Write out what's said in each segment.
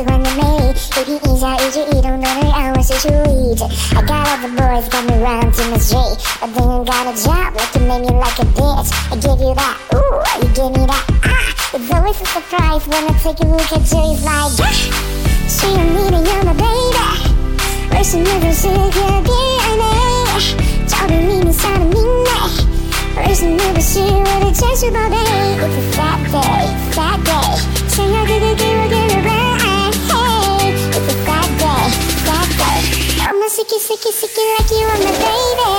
그건 매일 일이 이사이주 이런 I was to eat. I got all the boys coming round to my street But then I got a job looking at me like a bitch. I give you that, ooh, you give me that, ah. It's always a surprise when I take a look at you It's like, yeah, she don't need me, you're my baby. 훨씬 늦은 시기에 미안해 저를 이미 사람 믿네 훨씬 늦은 시월을 재수보다 sicky, sickie, sickie, like you are my baby.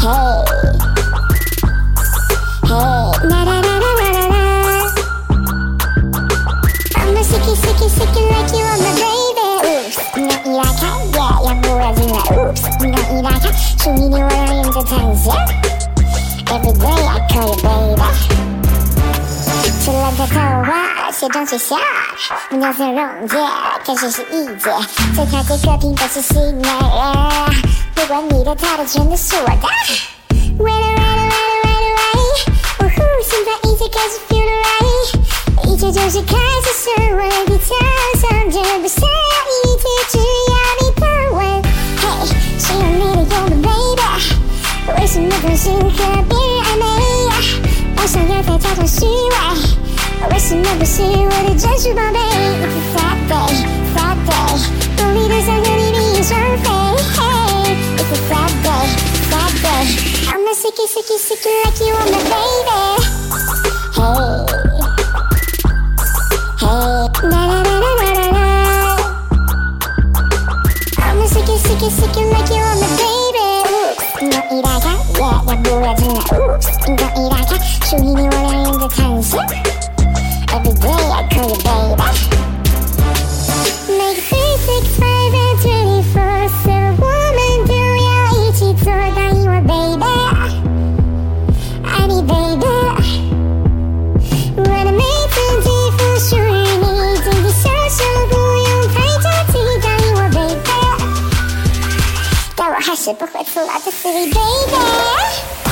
Hey. Hey. Na. I'm a sicky, sicky, like you are my baby. Oops. Not like I, yeah, yeah, boys in the oops. Not like I, she you when I'm in the times, yeah. Every day I call you baby. 吃了个头发，卸妆卸下，木鸟色溶解，看谁是一姐。这条街客厅都是新男人，不管你的他的，全都是我的。Right right right right right，呜呼，现在一切开始 feel right，一切就是开始升温的跳上，绝不想要一切，只要你的吻。嘿，需要你的拥抱，baby。为什么总是和别？It's a sad day, sad day. I'm a sicky, sicky, sicky like you are my baby Hey, hey, na na na na na na I'm a sicky, sicky, sicky like you are my baby 还是不会错，我的 silly baby。